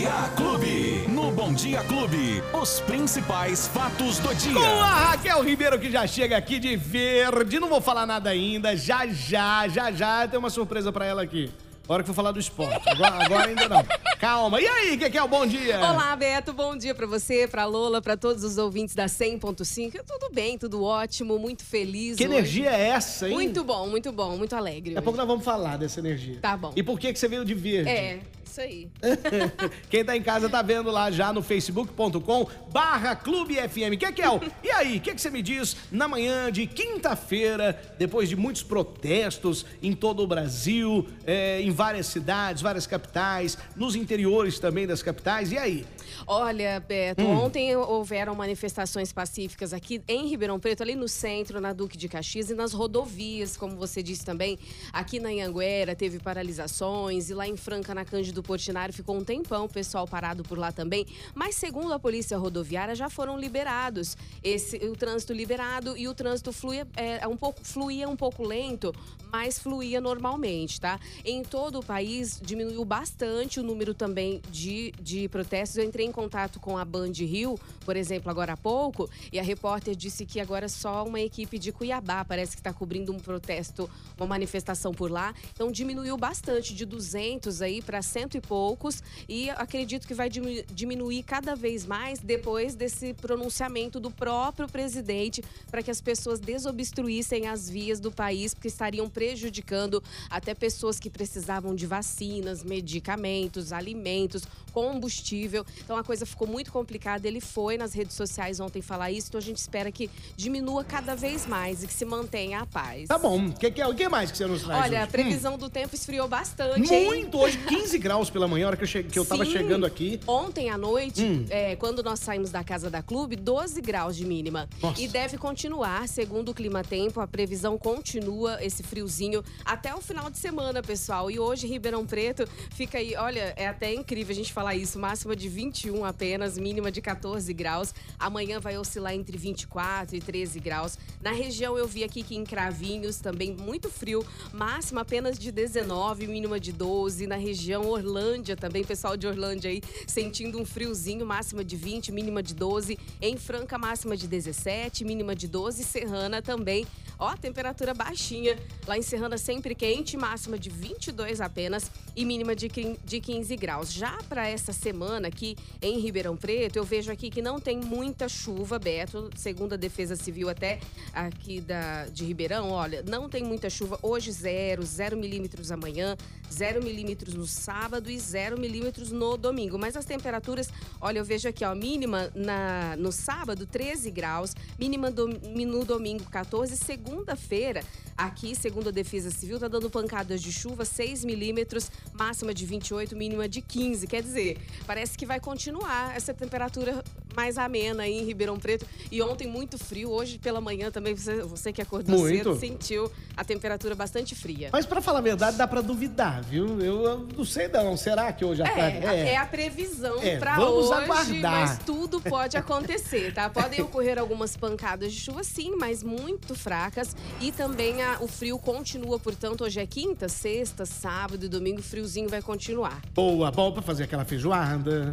Dia Clube. No Bom Dia Clube, os principais fatos do dia. Com a Raquel Ribeiro que já chega aqui de verde. Não vou falar nada ainda. Já, já, já, já tem uma surpresa pra ela aqui. Hora que eu falar do esporte. Agora, agora ainda não. Calma. E aí, que que é o bom dia? Olá, Beto. Bom dia pra você, pra Lola, pra todos os ouvintes da 100.5. Tudo bem, tudo ótimo, muito feliz. Que hoje. energia é essa, hein? Muito bom, muito bom, muito alegre. Daqui a pouco nós vamos falar dessa energia. Tá bom. E por que, que você veio de verde? É, isso aí. Quem tá em casa tá vendo lá já no facebook.com barra Clube FM. Kekel, e aí, o que, que você me diz na manhã de quinta-feira, depois de muitos protestos em todo o Brasil, é, em várias cidades, várias capitais, nos interiores também das capitais, e aí? Olha, Beto, Hum. ontem houveram manifestações pacíficas aqui em Ribeirão Preto, ali no centro, na Duque de Caxias e nas rodovias, como você disse também. Aqui na Anhanguera teve paralisações e lá em Franca, na Cândido Portinari, ficou um tempão o pessoal parado por lá também. Mas segundo a Polícia Rodoviária, já foram liberados esse, o trânsito liberado e o trânsito fluía, é, um pouco, fluía um pouco lento, mas fluía normalmente, tá? Em todo o país diminuiu bastante o número também de, de protestos. Eu entrei em contato com a Band Rio, por exemplo, agora há pouco, e a repórter disse que agora só uma equipe de Cuiabá parece que está cobrindo um protesto, uma manifestação por lá. Então diminuiu bastante, de 200 aí para cento e poucos, e acredito que vai diminu- diminuir cada vez mais depois desse pronunciamento do próprio presidente para que as pessoas desobstruíssem as vias do país, porque estariam prejudicando até pessoas que precisavam de vacinas, medicamentos, alimentos, combustível. Então a coisa ficou muito complicada. Ele foi nas redes sociais ontem falar isso, então a gente espera que diminua cada vez mais e que se mantenha a paz. Tá bom, que que é- o que mais que você nos traz Olha, a hoje? previsão do tempo esfriou bastante. Hum, hein? Muito, hoje 15 graus pela manhã, a hora que eu, che- que eu tava Sim. chegando aqui. Ontem à noite, Hum. é, quando nós saímos da casa da clube, 12 graus de mínima. Nossa. E deve continuar, segundo o Clima Tempo, a previsão continua esse friozinho até o final de semana, pessoal. E hoje, Ribeirão Preto fica aí, olha, é até incrível a gente falar isso, máxima de 21 apenas, mínima de 14 graus. Amanhã vai oscilar entre 24 e 13 graus. Na região eu vi aqui que em Cravinhos também muito frio, máxima apenas de 19, mínima de 12. Na região Orlândia também, pessoal de Orlândia aí sentindo um friozinho, máxima de 20, mínima de 12. Em Franca, máxima de 17, mínima de 12. Serrana também, ó, temperatura baixinha. Lá em Serrana sempre quente, máxima de 22 apenas e mínima de quin- de 15 graus. Já para essa semana aqui em Ribeirão Preto, eu vejo aqui que não tem muita chuva, Beto, segundo a Defesa Civil até aqui da, de Ribeirão, olha, não tem muita chuva. Hoje zero, zero milímetros amanhã, zero milímetros no sábado e zero milímetros no domingo. Mas as temperaturas, olha, eu vejo aqui, ó, mínima na, no sábado 13 graus, mínima do- no domingo 14, segunda-feira, aqui, segundo a Defesa Civil, tá dando pancadas de chuva 6 milímetros, máxima de 28, mínima de 15. Quer dizer, parece que vai continuar essa temperatura mais amena aí em Ribeirão Preto. E ontem muito frio, hoje pela manhã também, você, você que acordou Muito. cedo, sentiu a temperatura bastante fria. Mas pra falar a verdade, dá pra duvidar, viu? Eu, eu não sei não. Será que hoje à tarde... É, é a previsão É, vamos hoje, aguardar. mas tudo pode acontecer, tá? Podem ocorrer algumas pancadas de chuva, sim, mas muito fracas. E também a- o frio continua, portanto, hoje é quinta, sexta, sábado e domingo, o friozinho vai continuar. Boa, bom pra fazer aquela feijoada,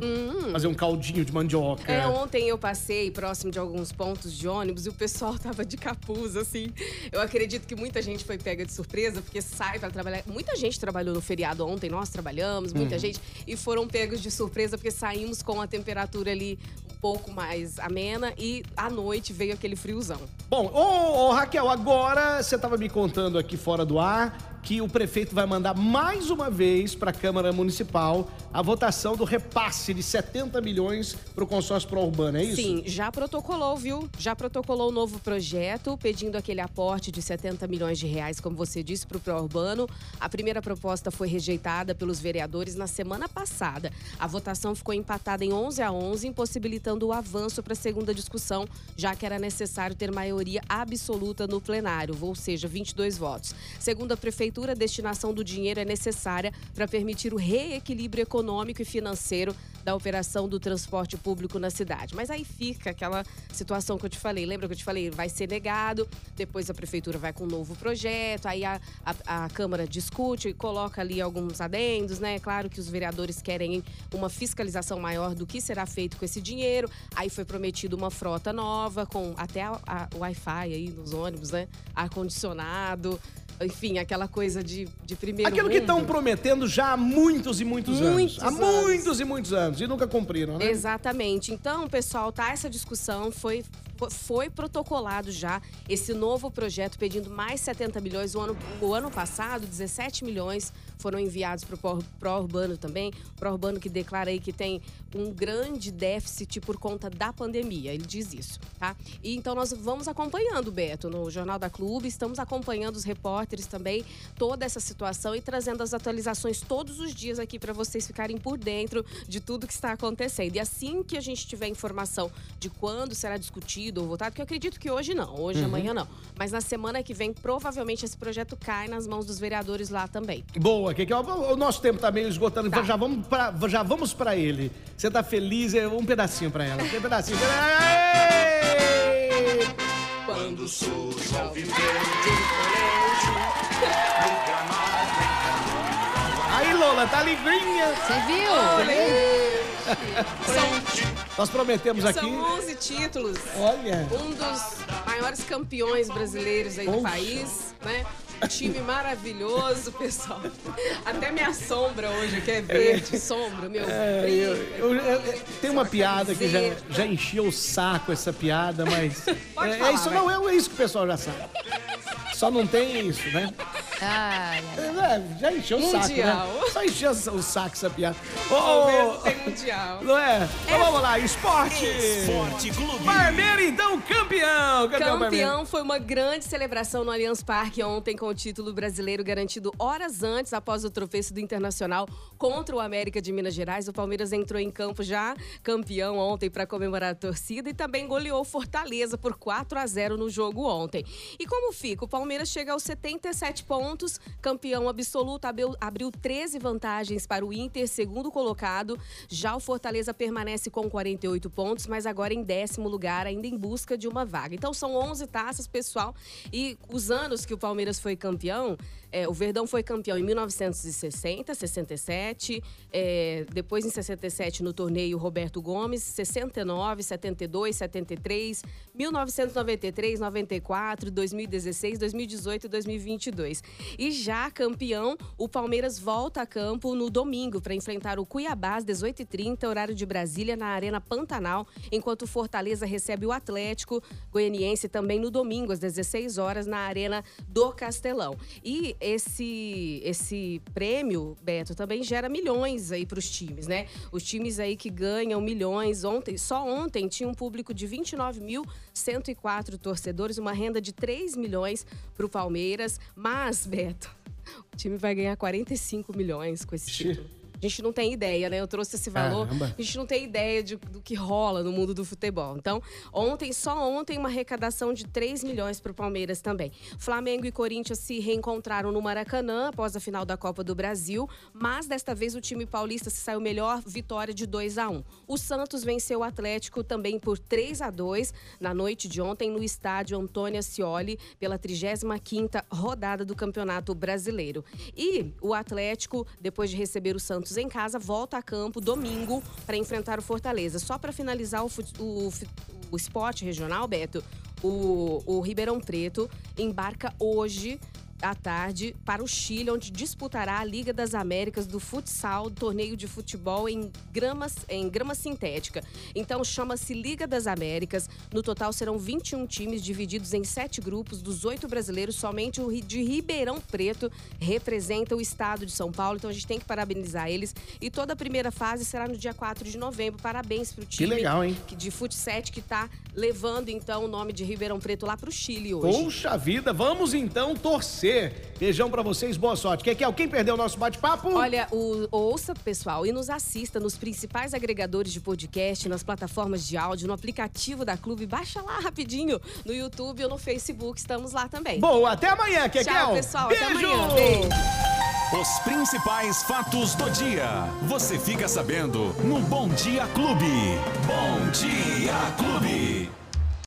fazer um caldinho de mandioca. É, ontem eu passei próximo de alguns pontos de ônibus e o pessoal tava de capuz, assim. Eu acredito que muita gente foi pega de surpresa, porque sai pra trabalhar. Muita gente trabalhou no feriado ontem, nós trabalhamos, muita Uhum. gente. E foram pegos de surpresa, porque saímos com a temperatura ali um pouco mais amena e à noite veio aquele friozão. Bom, ô, ô, Raquel, agora você tava me contando aqui fora do ar que o prefeito vai mandar mais uma vez para a Câmara Municipal a votação do repasse de 70 milhões para o consórcio pró-urbano, é isso? Sim, já protocolou, viu? Já protocolou o novo projeto, pedindo aquele aporte de 70 milhões de reais, como você disse, para o pró-urbano. A primeira proposta foi rejeitada pelos vereadores na semana passada. A votação ficou empatada em 11 a 11, impossibilitando o avanço para a segunda discussão, já que era necessário ter maioria absoluta no plenário, ou seja, 22 votos. Segundo a prefeitura, futura destinação do dinheiro é necessária para permitir o reequilíbrio econômico e financeiro da operação do transporte público na cidade. Mas aí fica aquela situação que eu te falei. Lembra que eu te falei? Vai ser negado, depois a prefeitura vai com um novo projeto, aí a, a, a Câmara discute e coloca ali alguns adendos, né? Claro que os vereadores querem uma fiscalização maior do que será feito com esse dinheiro. Aí foi prometido uma frota nova, com até o Wi-Fi aí nos ônibus, né? Ar-condicionado enfim, aquela coisa de, de primeiro Aquilo mundo. que estão prometendo já há muitos e muitos, Muitos anos. Há anos. muitos e muitos anos. E nunca cumpriram, né? Exatamente. Então, pessoal, tá essa discussão, foi foi protocolado já esse novo projeto pedindo mais 70 milhões. O ano, o ano passado, 17 milhões foram enviados para o pró-urbano também. Pró-urbano que declara aí que tem um grande déficit por conta da pandemia. Ele diz isso, tá? E então nós vamos acompanhando, Beto, no Jornal da Clube. Estamos acompanhando os repórteres também, toda essa situação e trazendo as atualizações todos os dias aqui para vocês ficarem por dentro de tudo que está acontecendo. E assim que a gente tiver informação de quando será discutido ou votado, que eu acredito que hoje não, hoje, Uhum. amanhã não. Mas na semana que vem, provavelmente esse projeto cai nas mãos dos vereadores lá também. Boa, que, que o, o nosso tempo tá meio esgotando, então Tá. já vamos pra, já vamos pra ele. Você tá feliz? É um pedacinho pra ela. Um pedacinho. Aê! Quando surge ao Aí, Lola, tá livrinha. Você viu? Nós prometemos aqui. São 11 títulos. Olha. Um dos maiores campeões brasileiros aí do Poxa. país, né? Time maravilhoso, pessoal. Até minha sombra hoje, que é verde, sombra, meu É, brilho. eu- eu- eu- tem uma piada que já, já encheu o saco essa piada, mas. Pode é, é falar, isso, vai. não, é, é isso que o pessoal já sabe. Só não tem isso, né? Ai, ai. É, já encheu o saco, Mundial. né? Só encheu o saco essa piada. Ô, ô, tem mundial. não é? Então vamos lá, esporte! Esporte Clube. Barbeiro, então, campeão! Campeão. Campeão foi uma grande celebração no Allianz Parque ontem com o título brasileiro garantido horas antes após o tropeço do Internacional contra o América de Minas Gerais. O Palmeiras entrou em campo já campeão ontem para comemorar a torcida e também goleou Fortaleza por 4 a 0 no jogo ontem. E como fica? O Palmeiras chega aos 77 pontos, campeão absoluto, abriu, abriu 13 vantagens para o Inter, segundo colocado. Já o Fortaleza permanece com 48 pontos, mas agora em décimo lugar, ainda em busca de uma vaga. Então são 11 taças, pessoal. E os anos que o Palmeiras foi campeão, é, o Verdão foi campeão em 1960, 67, é, depois em 67 no torneio Roberto Gomes, 69, 72, 73, 1993, 94, 2016, 2018 e 2022. E já campeão, o Palmeiras volta a campo no domingo para enfrentar o Cuiabá às 18h30, horário de Brasília, na Arena Pantanal, enquanto o Fortaleza recebe o Atlético Goianiense também no domingo, às 16 horas, na Arena do Castelão. E esse, esse prêmio, Beto, também gera milhões aí para os times, né? Os times aí que ganham milhões. Ontem, só ontem, tinha um público de 29.104 torcedores, uma renda de 3 milhões para o Palmeiras. Mas, Beto, o time vai ganhar 45 milhões com esse título. A gente não tem ideia, né? Eu trouxe esse valor. Caramba. A gente não tem ideia de- do que rola no mundo do futebol. Então, ontem, só ontem, uma arrecadação de 3 milhões para o Palmeiras também. Flamengo e Corinthians se reencontraram no Maracanã após a final da Copa do Brasil, mas desta vez o time paulista se saiu melhor, vitória de 2 a 1 O Santos venceu o Atlético também por 3 a 2 na noite de ontem no estádio Antônio Ascioli pela 35ª rodada do Campeonato Brasileiro. E o Atlético, depois de receber o Santos em casa, volta a campo domingo para enfrentar o Fortaleza. Só para finalizar o, o, o esporte regional, Beto, o, o Ribeirão Preto embarca hoje à tarde para o Chile, onde disputará a Liga das Américas do futsal, torneio de futebol em grama, em grama sintética. Então chama-se Liga das Américas. No total serão 21 times divididos em sete grupos. Dos oito brasileiros, somente o de Ribeirão Preto representa o estado de São Paulo. Então a gente tem que parabenizar eles. E toda a primeira fase será no dia 4 de novembro. Parabéns para o time legal, hein? que- de futsal que está levando então o nome de Ribeirão Preto lá para o Chile hoje. Poxa vida, vamos então torcer Beijão pra vocês, boa sorte. Quer que quem perdeu o nosso bate-papo? Olha, o, ouça, pessoal, e nos assista nos principais agregadores de podcast, nas plataformas de áudio, no aplicativo da Clube. Baixa lá rapidinho no YouTube ou no Facebook. Estamos lá também. Boa, até amanhã, Kekel. Tchau, pessoal. Beijo. Até amanhã. Beijo. Os principais fatos do dia. Você fica sabendo no Bom Dia Clube. Bom Dia Clube.